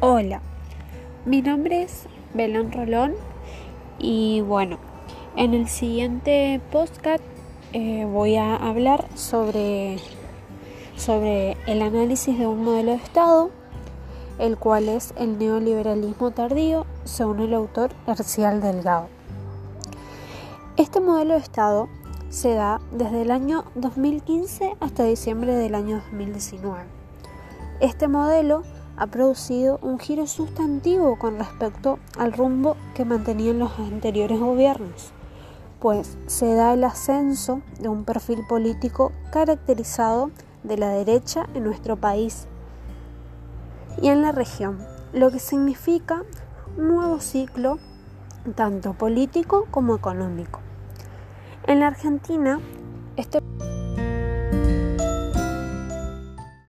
Hola, mi nombre es Belén Rolón y bueno, en el siguiente podcast eh, voy a hablar sobre, sobre el análisis de un modelo de Estado, el cual es el neoliberalismo tardío, según el autor Ercial Delgado. Este modelo de Estado se da desde el año 2015 hasta diciembre del año 2019. Este modelo ha producido un giro sustantivo con respecto al rumbo que mantenían los anteriores gobiernos, pues se da el ascenso de un perfil político caracterizado de la derecha en nuestro país y en la región, lo que significa un nuevo ciclo tanto político como económico. En la Argentina, este